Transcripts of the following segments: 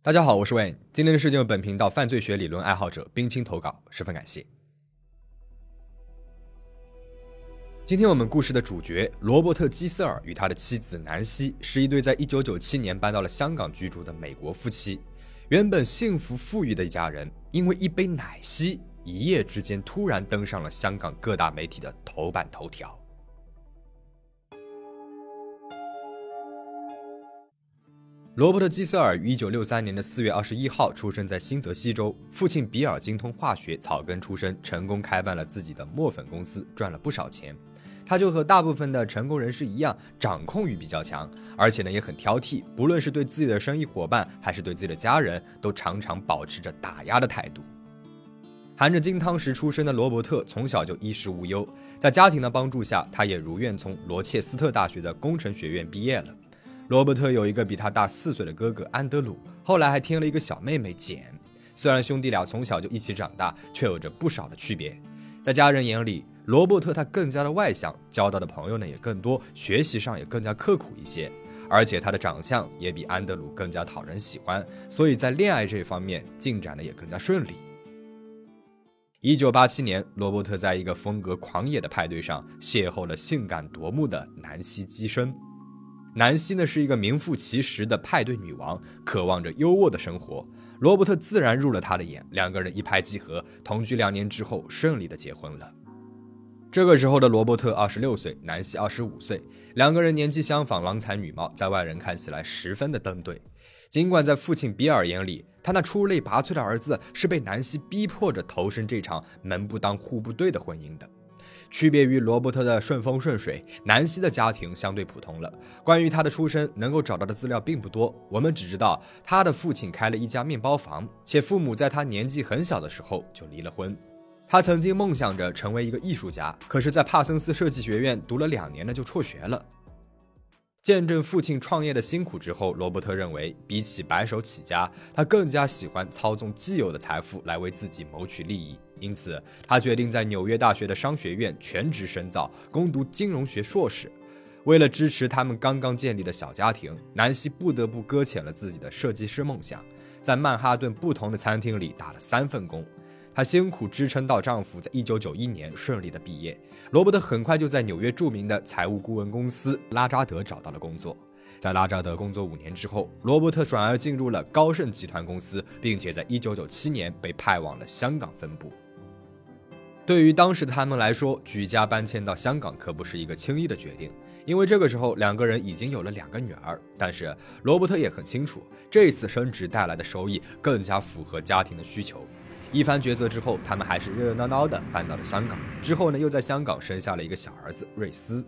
大家好，我是 Wayne。今天的事件由本频道犯罪学理论爱好者冰清投稿，十分感谢。今天我们故事的主角罗伯特·基瑟尔与他的妻子南希是一对在1997年搬到了香港居住的美国夫妻。原本幸福富裕的一家人，因为一杯奶昔，一夜之间突然登上了香港各大媒体的头版头条。罗伯特·基瑟尔于1963年的4月21号出生在新泽西州，父亲比尔精通化学，草根出身，成功开办了自己的墨粉公司，赚了不少钱。他就和大部分的成功人士一样，掌控欲比较强，而且呢也很挑剔，不论是对自己的生意伙伴，还是对自己的家人，都常常保持着打压的态度。含着金汤匙出生的罗伯特从小就衣食无忧，在家庭的帮助下，他也如愿从罗切斯特大学的工程学院毕业了。罗伯特有一个比他大四岁的哥哥安德鲁，后来还添了一个小妹妹简。虽然兄弟俩从小就一起长大，却有着不少的区别。在家人眼里，罗伯特他更加的外向，交到的朋友呢也更多，学习上也更加刻苦一些。而且他的长相也比安德鲁更加讨人喜欢，所以在恋爱这方面进展的也更加顺利。一九八七年，罗伯特在一个风格狂野的派对上邂逅了性感夺目的南希基生。南希呢是一个名副其实的派对女王，渴望着优渥的生活。罗伯特自然入了她的眼，两个人一拍即合，同居两年之后顺利的结婚了。这个时候的罗伯特二十六岁，南希二十五岁，两个人年纪相仿，郎才女貌，在外人看起来十分的登对。尽管在父亲比尔眼里，他那出类拔萃的儿子是被南希逼迫着投身这场门不当户不对的婚姻的。区别于罗伯特的顺风顺水，南希的家庭相对普通了。关于他的出身，能够找到的资料并不多。我们只知道他的父亲开了一家面包房，且父母在他年纪很小的时候就离了婚。他曾经梦想着成为一个艺术家，可是，在帕森斯设计学院读了两年呢，就辍学了。见证父亲创业的辛苦之后，罗伯特认为，比起白手起家，他更加喜欢操纵既有的财富来为自己谋取利益。因此，他决定在纽约大学的商学院全职深造，攻读金融学硕士。为了支持他们刚刚建立的小家庭，南希不得不搁浅了自己的设计师梦想，在曼哈顿不同的餐厅里打了三份工。她辛苦支撑到丈夫在一九九一年顺利的毕业，罗伯特很快就在纽约著名的财务顾问公司拉扎德找到了工作。在拉扎德工作五年之后，罗伯特转而进入了高盛集团公司，并且在一九九七年被派往了香港分部。对于当时的他们来说，举家搬迁到香港可不是一个轻易的决定，因为这个时候两个人已经有了两个女儿。但是罗伯特也很清楚，这次升职带来的收益更加符合家庭的需求。一番抉择之后，他们还是热热闹闹的搬到了香港。之后呢，又在香港生下了一个小儿子瑞斯。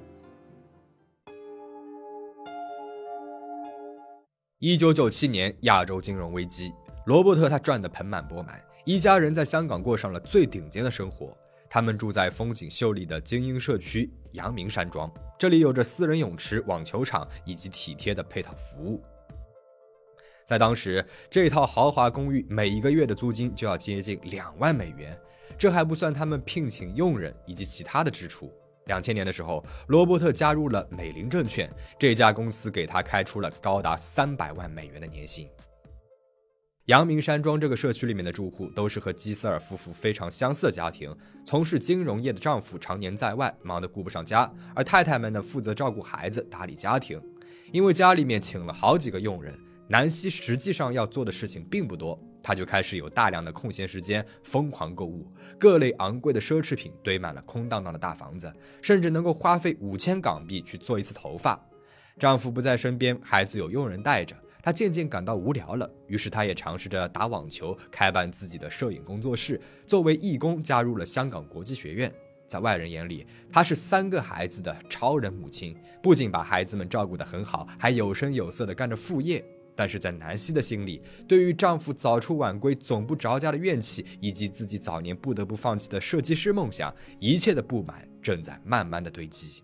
一九九七年，亚洲金融危机，罗伯特他赚得盆满钵满，一家人在香港过上了最顶尖的生活。他们住在风景秀丽的精英社区阳明山庄，这里有着私人泳池、网球场以及体贴的配套服务。在当时，这套豪华公寓每一个月的租金就要接近两万美元，这还不算他们聘请佣人以及其他的支出。两千年的时候，罗伯特加入了美林证券，这家公司给他开出了高达三百万美元的年薪。阳明山庄这个社区里面的住户都是和基斯尔夫妇非常相似的家庭，从事金融业的丈夫常年在外，忙得顾不上家，而太太们呢负责照顾孩子、打理家庭。因为家里面请了好几个佣人。南希实际上要做的事情并不多，她就开始有大量的空闲时间疯狂购物，各类昂贵的奢侈品堆满了空荡荡的大房子，甚至能够花费五千港币去做一次头发。丈夫不在身边，孩子有佣人带着，她渐渐感到无聊了，于是她也尝试着打网球，开办自己的摄影工作室，作为义工加入了香港国际学院。在外人眼里，她是三个孩子的超人母亲，不仅把孩子们照顾得很好，还有声有色地干着副业。但是在南希的心里，对于丈夫早出晚归、总不着家的怨气，以及自己早年不得不放弃的设计师梦想，一切的不满正在慢慢的堆积。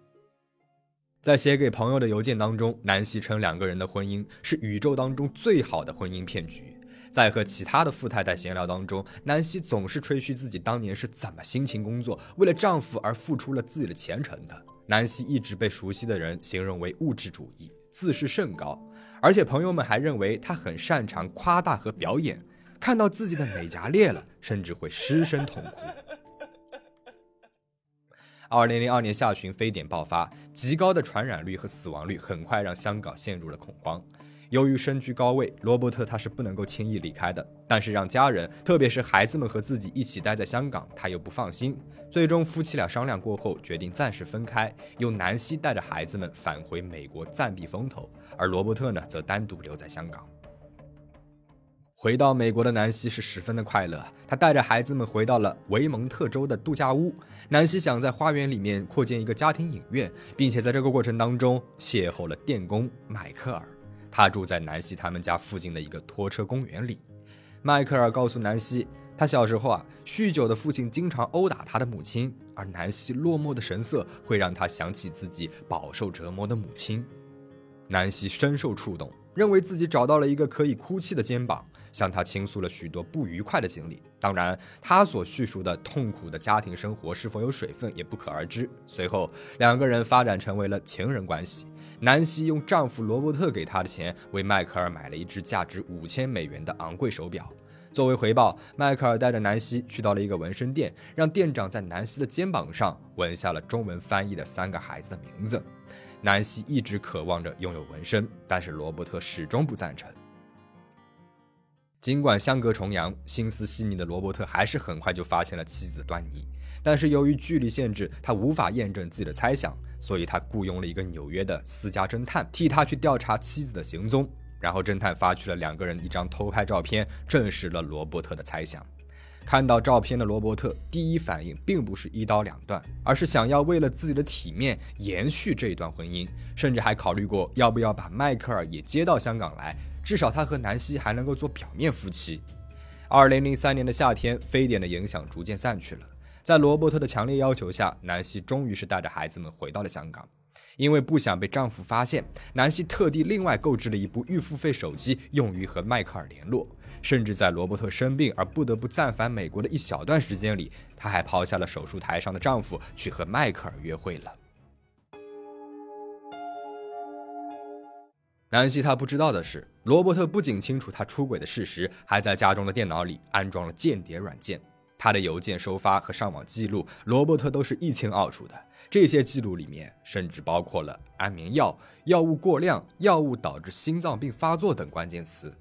在写给朋友的邮件当中，南希称两个人的婚姻是宇宙当中最好的婚姻骗局。在和其他的富太太闲聊当中，南希总是吹嘘自己当年是怎么辛勤工作，为了丈夫而付出了自己的前程的。南希一直被熟悉的人形容为物质主义，自视甚高。而且朋友们还认为她很擅长夸大和表演，看到自己的美甲裂了，甚至会失声痛哭。二零零二年下旬，非典爆发，极高的传染率和死亡率很快让香港陷入了恐慌。由于身居高位，罗伯特他是不能够轻易离开的。但是让家人，特别是孩子们和自己一起待在香港，他又不放心。最终，夫妻俩商量过后，决定暂时分开，由南希带着孩子们返回美国暂避风头，而罗伯特呢，则单独留在香港。回到美国的南希是十分的快乐，她带着孩子们回到了维蒙特州的度假屋。南希想在花园里面扩建一个家庭影院，并且在这个过程当中邂逅了电工迈克尔。他住在南希他们家附近的一个拖车公园里。迈克尔告诉南希，他小时候啊，酗酒的父亲经常殴打他的母亲，而南希落寞的神色会让他想起自己饱受折磨的母亲。南希深受触动，认为自己找到了一个可以哭泣的肩膀，向他倾诉了许多不愉快的经历。当然，他所叙述的痛苦的家庭生活是否有水分也不可而知。随后，两个人发展成为了情人关系。南希用丈夫罗伯特给她的钱为迈克尔买了一只价值五千美元的昂贵手表。作为回报，迈克尔带着南希去到了一个纹身店，让店长在南希的肩膀上纹下了中文翻译的三个孩子的名字。南希一直渴望着拥有纹身，但是罗伯特始终不赞成。尽管相隔重洋，心思细腻的罗伯特还是很快就发现了妻子的端倪。但是由于距离限制，他无法验证自己的猜想，所以他雇佣了一个纽约的私家侦探替他去调查妻子的行踪。然后侦探发去了两个人一张偷拍照片，证实了罗伯特的猜想。看到照片的罗伯特第一反应并不是一刀两断，而是想要为了自己的体面延续这一段婚姻，甚至还考虑过要不要把迈克尔也接到香港来，至少他和南希还能够做表面夫妻。二零零三年的夏天，非典的影响逐渐散去了。在罗伯特的强烈要求下，南希终于是带着孩子们回到了香港。因为不想被丈夫发现，南希特地另外购置了一部预付费手机，用于和迈克尔联络。甚至在罗伯特生病而不得不暂返美国的一小段时间里，她还抛下了手术台上的丈夫，去和迈克尔约会了。南希她不知道的是，罗伯特不仅清楚她出轨的事实，还在家中的电脑里安装了间谍软件。他的邮件收发和上网记录，罗伯特都是一清二楚的。这些记录里面甚至包括了安眠药、药物过量、药物导致心脏病发作等关键词。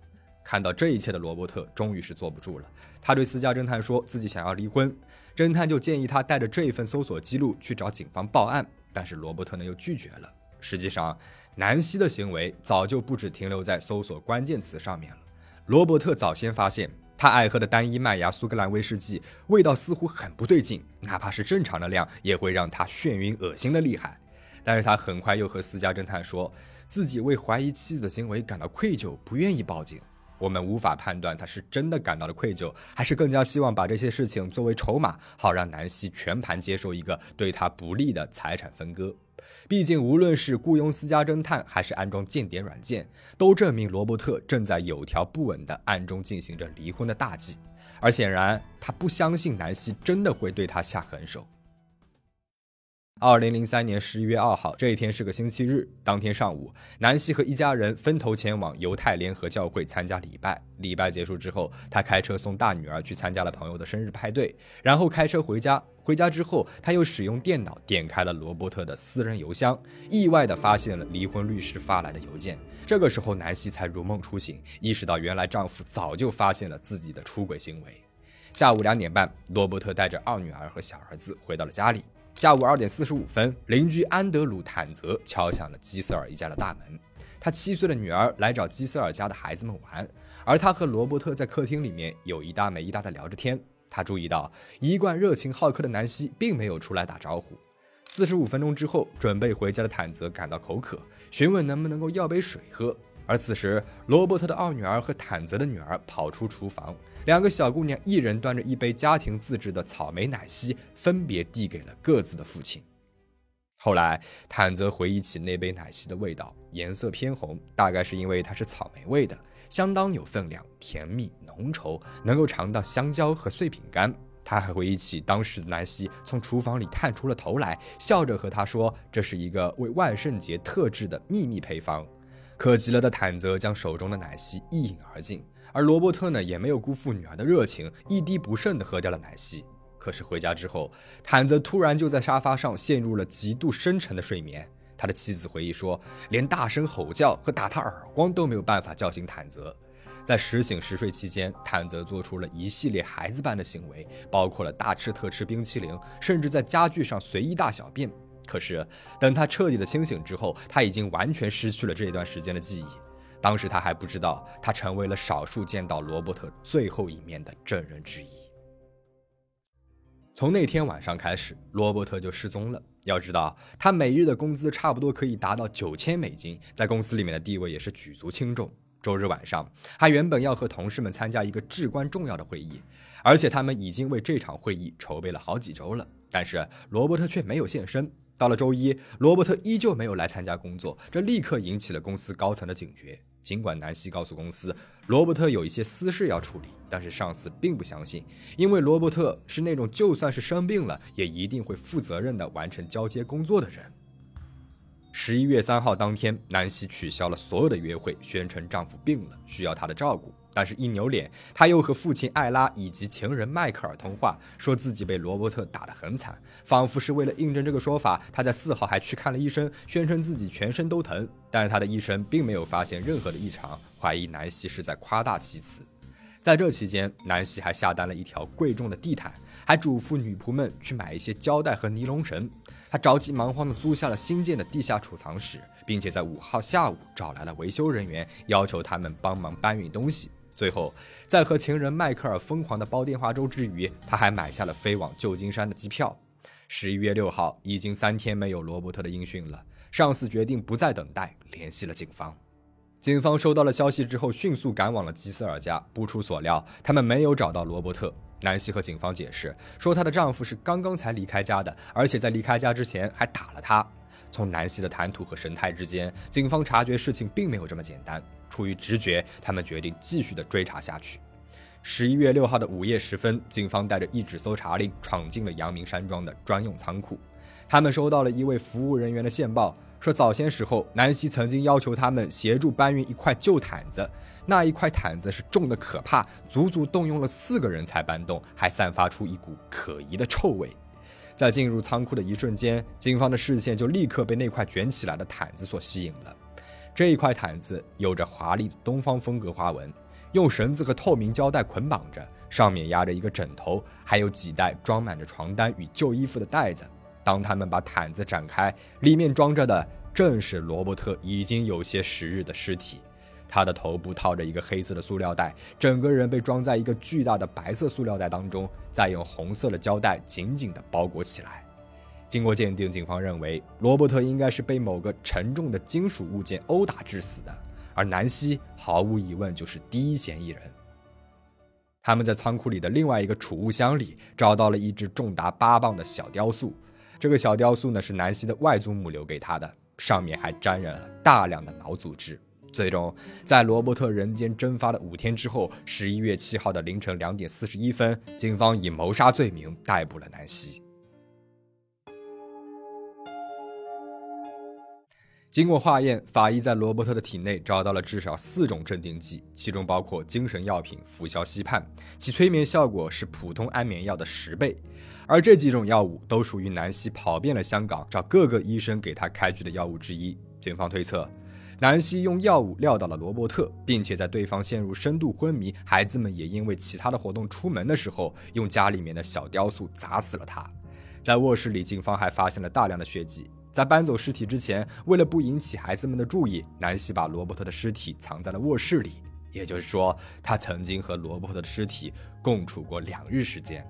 看到这一切的罗伯特终于是坐不住了，他对私家侦探说自己想要离婚。侦探就建议他带着这一份搜索记录去找警方报案，但是罗伯特呢又拒绝了。实际上，南希的行为早就不止停留在搜索关键词上面了。罗伯特早先发现。他爱喝的单一麦芽苏格兰威士忌味道似乎很不对劲，哪怕是正常的量也会让他眩晕恶心的厉害。但是他很快又和私家侦探说自己为怀疑妻子的行为感到愧疚，不愿意报警。我们无法判断他是真的感到了愧疚，还是更加希望把这些事情作为筹码，好让南希全盘接受一个对他不利的财产分割。毕竟，无论是雇佣私家侦探，还是安装间谍软件，都证明罗伯特正在有条不紊地暗中进行着离婚的大计。而显然，他不相信南希真的会对他下狠手。二零零三年十一月二号，这一天是个星期日。当天上午，南希和一家人分头前往犹太联合教会参加礼拜。礼拜结束之后，他开车送大女儿去参加了朋友的生日派对，然后开车回家。回家之后，他又使用电脑点开了罗伯特的私人邮箱，意外地发现了离婚律师发来的邮件。这个时候，南希才如梦初醒，意识到原来丈夫早就发现了自己的出轨行为。下午两点半，罗伯特带着二女儿和小儿子回到了家里。下午二点四十五分，邻居安德鲁·坦泽敲响了基瑟尔一家的大门。他七岁的女儿来找基瑟尔家的孩子们玩，而他和罗伯特在客厅里面有一搭没一搭的聊着天。他注意到一贯热情好客的南希并没有出来打招呼。四十五分钟之后，准备回家的坦泽感到口渴，询问能不能够要杯水喝。而此时，罗伯特的二女儿和坦泽的女儿跑出厨房。两个小姑娘一人端着一杯家庭自制的草莓奶昔，分别递给了各自的父亲。后来，坦泽回忆起那杯奶昔的味道，颜色偏红，大概是因为它是草莓味的，相当有分量，甜蜜浓稠，能够尝到香蕉和碎饼干。他还回忆起当时的南希从厨房里探出了头来，笑着和他说：“这是一个为万圣节特制的秘密配方。”可急了的坦泽将手中的奶昔一饮而尽，而罗伯特呢也没有辜负女儿的热情，一滴不剩的喝掉了奶昔。可是回家之后，坦泽突然就在沙发上陷入了极度深沉的睡眠。他的妻子回忆说，连大声吼叫和打他耳光都没有办法叫醒坦泽。在时醒时睡期间，坦泽做出了一系列孩子般的行为，包括了大吃特吃冰淇淋，甚至在家具上随意大小便。可是，等他彻底的清醒之后，他已经完全失去了这一段时间的记忆。当时他还不知道，他成为了少数见到罗伯特最后一面的证人之一。从那天晚上开始，罗伯特就失踪了。要知道，他每日的工资差不多可以达到九千美金，在公司里面的地位也是举足轻重。周日晚上，他原本要和同事们参加一个至关重要的会议，而且他们已经为这场会议筹备了好几周了。但是罗伯特却没有现身。到了周一，罗伯特依旧没有来参加工作，这立刻引起了公司高层的警觉。尽管南希告诉公司，罗伯特有一些私事要处理，但是上司并不相信，因为罗伯特是那种就算是生病了，也一定会负责任的完成交接工作的人。十一月三号当天，南希取消了所有的约会，宣称丈夫病了，需要她的照顾。但是，一扭脸，他又和父亲艾拉以及情人迈克尔通话，说自己被罗伯特打得很惨，仿佛是为了印证这个说法，他在四号还去看了医生，宣称自己全身都疼。但是他的医生并没有发现任何的异常，怀疑南希是在夸大其词。在这期间，南希还下单了一条贵重的地毯，还嘱咐女仆们去买一些胶带和尼龙绳。他着急忙慌地租下了新建的地下储藏室，并且在五号下午找来了维修人员，要求他们帮忙搬运东西。最后，在和情人迈克尔疯狂的煲电话粥之余，他还买下了飞往旧金山的机票。十一月六号，已经三天没有罗伯特的音讯了。上司决定不再等待，联系了警方。警方收到了消息之后，迅速赶往了吉斯尔家。不出所料，他们没有找到罗伯特。南希和警方解释说，她的丈夫是刚刚才离开家的，而且在离开家之前还打了她。从南希的谈吐和神态之间，警方察觉事情并没有这么简单。出于直觉，他们决定继续的追查下去。十一月六号的午夜时分，警方带着一纸搜查令闯进了阳明山庄的专用仓库。他们收到了一位服务人员的线报，说早些时候南希曾经要求他们协助搬运一块旧毯子。那一块毯子是重的可怕，足足动用了四个人才搬动，还散发出一股可疑的臭味。在进入仓库的一瞬间，警方的视线就立刻被那块卷起来的毯子所吸引了。这一块毯子有着华丽的东方风格花纹，用绳子和透明胶带捆绑着，上面压着一个枕头，还有几袋装满着床单与旧衣服的袋子。当他们把毯子展开，里面装着的正是罗伯特已经有些时日的尸体。他的头部套着一个黑色的塑料袋，整个人被装在一个巨大的白色塑料袋当中，再用红色的胶带紧紧地包裹起来。经过鉴定，警方认为罗伯特应该是被某个沉重的金属物件殴打致死的，而南希毫无疑问就是第一嫌疑人。他们在仓库里的另外一个储物箱里找到了一只重达八磅的小雕塑，这个小雕塑呢是南希的外祖母留给他的，上面还沾染了大量的脑组织。最终，在罗伯特人间蒸发了五天之后，十一月七号的凌晨两点四十一分，警方以谋杀罪名逮捕了南希。经过化验，法医在罗伯特的体内找到了至少四种镇定剂，其中包括精神药品氟硝西泮，其催眠效果是普通安眠药的十倍。而这几种药物都属于南希跑遍了香港找各个医生给他开具的药物之一。警方推测，南希用药物撂倒了罗伯特，并且在对方陷入深度昏迷，孩子们也因为其他的活动出门的时候，用家里面的小雕塑砸死了他。在卧室里，警方还发现了大量的血迹。在搬走尸体之前，为了不引起孩子们的注意，南希把罗伯特的尸体藏在了卧室里。也就是说，他曾经和罗伯特的尸体共处过两日时间。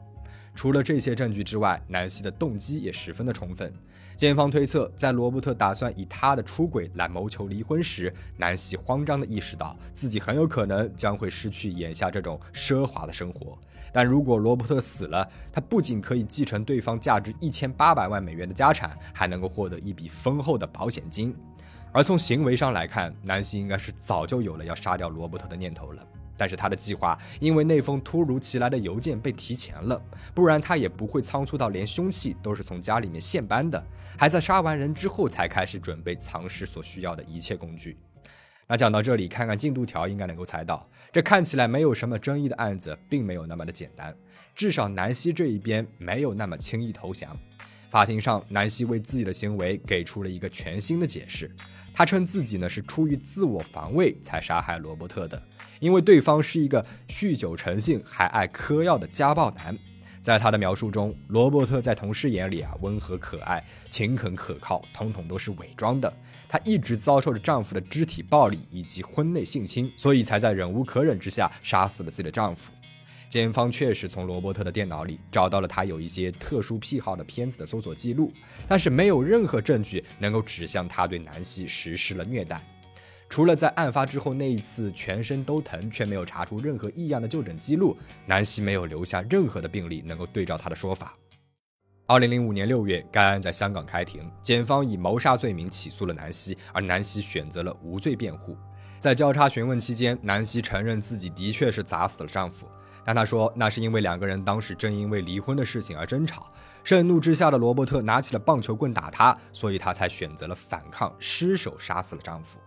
除了这些证据之外，南希的动机也十分的充分。检方推测，在罗伯特打算以他的出轨来谋求离婚时，南希慌张地意识到自己很有可能将会失去眼下这种奢华的生活。但如果罗伯特死了，他不仅可以继承对方价值一千八百万美元的家产，还能够获得一笔丰厚的保险金。而从行为上来看，南希应该是早就有了要杀掉罗伯特的念头了。但是他的计划因为那封突如其来的邮件被提前了，不然他也不会仓促到连凶器都是从家里面现搬的，还在杀完人之后才开始准备藏尸所需要的一切工具。那讲到这里，看看进度条，应该能够猜到，这看起来没有什么争议的案子，并没有那么的简单。至少南希这一边没有那么轻易投降。法庭上，南希为自己的行为给出了一个全新的解释。他称自己呢是出于自我防卫才杀害罗伯特的，因为对方是一个酗酒成性还爱嗑药的家暴男。在他的描述中，罗伯特在同事眼里啊温和可爱、勤恳可靠，统统都是伪装的。她一直遭受着丈夫的肢体暴力以及婚内性侵，所以才在忍无可忍之下杀死了自己的丈夫。检方确实从罗伯特的电脑里找到了他有一些特殊癖好的片子的搜索记录，但是没有任何证据能够指向他对南希实施了虐待。除了在案发之后那一次全身都疼却没有查出任何异样的就诊记录，南希没有留下任何的病例能够对照他的说法。二零零五年六月，该案在香港开庭，检方以谋杀罪名起诉了南希，而南希选择了无罪辩护。在交叉询问期间，南希承认自己的确是砸死了丈夫，但她说那是因为两个人当时正因为离婚的事情而争吵，盛怒之下的罗伯特拿起了棒球棍打她，所以她才选择了反抗，失手杀死了丈夫。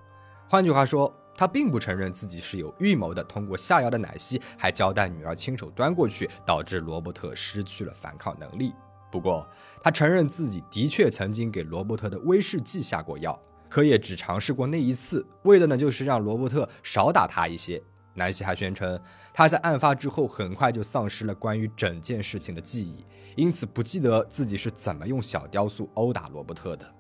换句话说，他并不承认自己是有预谋的，通过下药的奶昔，还交代女儿亲手端过去，导致罗伯特失去了反抗能力。不过，他承认自己的确曾经给罗伯特的威士忌下过药，可也只尝试过那一次，为的呢就是让罗伯特少打他一些。南希还宣称，他在案发之后很快就丧失了关于整件事情的记忆，因此不记得自己是怎么用小雕塑殴打罗伯特的。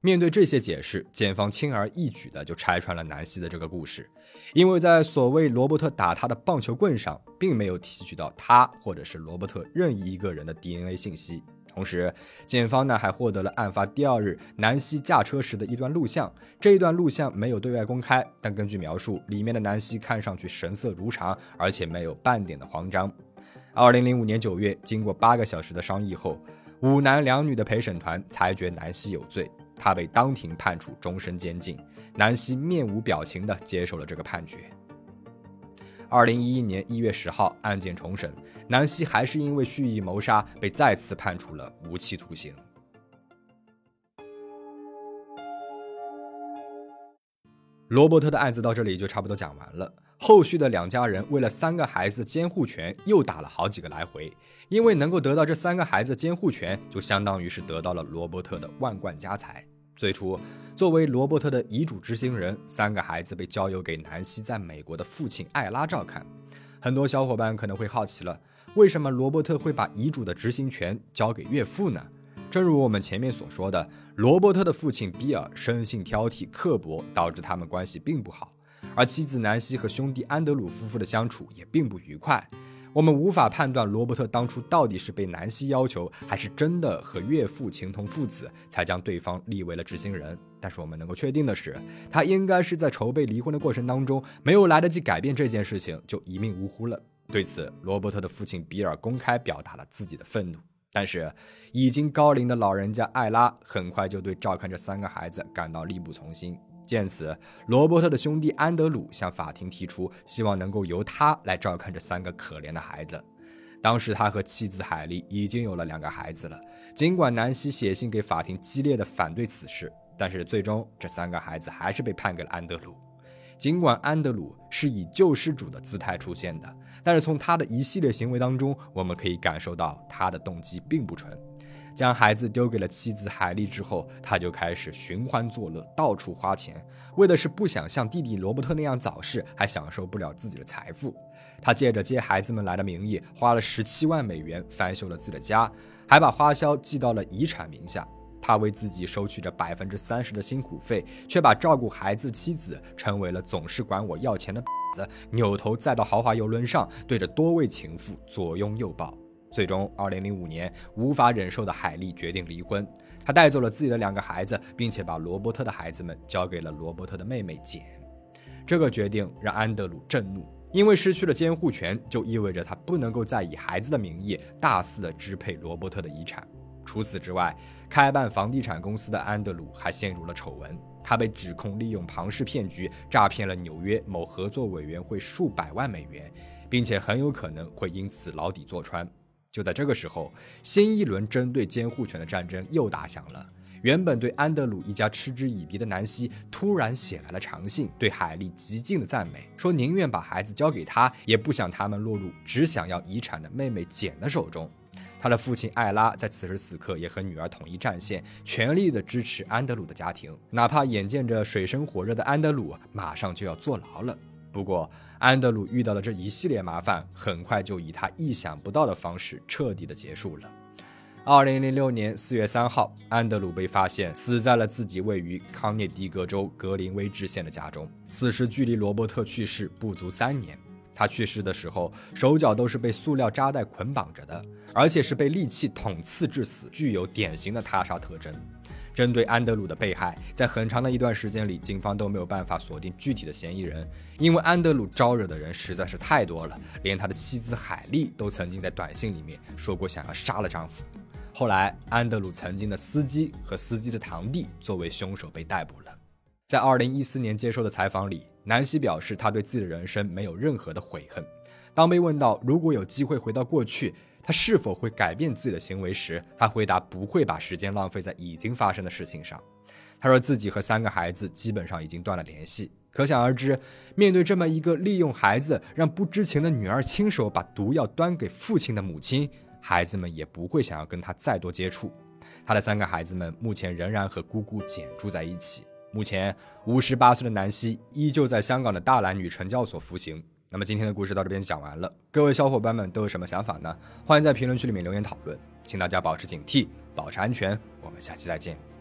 面对这些解释，检方轻而易举的就拆穿了南希的这个故事，因为在所谓罗伯特打他的棒球棍上，并没有提取到他或者是罗伯特任意一个人的 DNA 信息。同时，检方呢还获得了案发第二日南希驾车时的一段录像，这一段录像没有对外公开，但根据描述，里面的南希看上去神色如常，而且没有半点的慌张。二零零五年九月，经过八个小时的商议后，五男两女的陪审团裁决南希有罪。他被当庭判处终身监禁，南希面无表情地接受了这个判决。二零一一年一月十号，案件重审，南希还是因为蓄意谋杀被再次判处了无期徒刑。罗伯特的案子到这里就差不多讲完了。后续的两家人为了三个孩子监护权又打了好几个来回，因为能够得到这三个孩子监护权，就相当于是得到了罗伯特的万贯家财。最初，作为罗伯特的遗嘱执行人，三个孩子被交由给南希在美国的父亲艾拉照看。很多小伙伴可能会好奇了，为什么罗伯特会把遗嘱的执行权交给岳父呢？正如我们前面所说的，罗伯特的父亲比尔生性挑剔刻薄，导致他们关系并不好。而妻子南希和兄弟安德鲁夫妇的相处也并不愉快。我们无法判断罗伯特当初到底是被南希要求，还是真的和岳父情同父子，才将对方立为了执行人。但是我们能够确定的是，他应该是在筹备离婚的过程当中，没有来得及改变这件事情，就一命呜呼了。对此，罗伯特的父亲比尔公开表达了自己的愤怒。但是，已经高龄的老人家艾拉很快就对照看这三个孩子感到力不从心。见此，罗伯特的兄弟安德鲁向法庭提出，希望能够由他来照看这三个可怜的孩子。当时他和妻子海莉已经有了两个孩子了。尽管南希写信给法庭激烈的反对此事，但是最终这三个孩子还是被判给了安德鲁。尽管安德鲁是以救世主的姿态出现的，但是从他的一系列行为当中，我们可以感受到他的动机并不纯。将孩子丢给了妻子海莉之后，他就开始寻欢作乐，到处花钱，为的是不想像弟弟罗伯特那样早逝，还享受不了自己的财富。他借着接孩子们来的名义，花了十七万美元翻修了自己的家，还把花销记到了遗产名下。他为自己收取着百分之三十的辛苦费，却把照顾孩子妻子成为了总是管我要钱的 子，扭头再到豪华游轮上，对着多位情妇左拥右抱。最终，二零零五年，无法忍受的海莉决定离婚。她带走了自己的两个孩子，并且把罗伯特的孩子们交给了罗伯特的妹妹简。这个决定让安德鲁震怒，因为失去了监护权，就意味着他不能够再以孩子的名义大肆的支配罗伯特的遗产。除此之外，开办房地产公司的安德鲁还陷入了丑闻，他被指控利用庞氏骗局诈骗了纽约某合作委员会数百万美元，并且很有可能会因此牢底坐穿。就在这个时候，新一轮针对监护权的战争又打响了。原本对安德鲁一家嗤之以鼻的南希，突然写来了长信，对海莉极尽的赞美，说宁愿把孩子交给他，也不想他们落入只想要遗产的妹妹简的手中。他的父亲艾拉在此时此刻也和女儿统一战线，全力的支持安德鲁的家庭，哪怕眼见着水深火热的安德鲁马上就要坐牢了。不过，安德鲁遇到的这一系列麻烦，很快就以他意想不到的方式彻底的结束了。二零零六年四月三号，安德鲁被发现死在了自己位于康涅狄格州格林威治县的家中。此时距离罗伯特去世不足三年。他去世的时候，手脚都是被塑料扎带捆绑着的，而且是被利器捅刺致死，具有典型的他杀特征。针对安德鲁的被害，在很长的一段时间里，警方都没有办法锁定具体的嫌疑人，因为安德鲁招惹的人实在是太多了，连他的妻子海莉都曾经在短信里面说过想要杀了丈夫。后来，安德鲁曾经的司机和司机的堂弟作为凶手被逮捕了。在二零一四年接受的采访里，南希表示他对自己的人生没有任何的悔恨。当被问到如果有机会回到过去，他是否会改变自己的行为时，他回答不会把时间浪费在已经发生的事情上。他说自己和三个孩子基本上已经断了联系，可想而知，面对这么一个利用孩子让不知情的女儿亲手把毒药端给父亲的母亲。孩子们也不会想要跟他再多接触。他的三个孩子们目前仍然和姑姑简住在一起。目前五十八岁的南希依旧在香港的大蓝女惩教所服刑。那么今天的故事到这边就讲完了，各位小伙伴们都有什么想法呢？欢迎在评论区里面留言讨论。请大家保持警惕，保持安全。我们下期再见。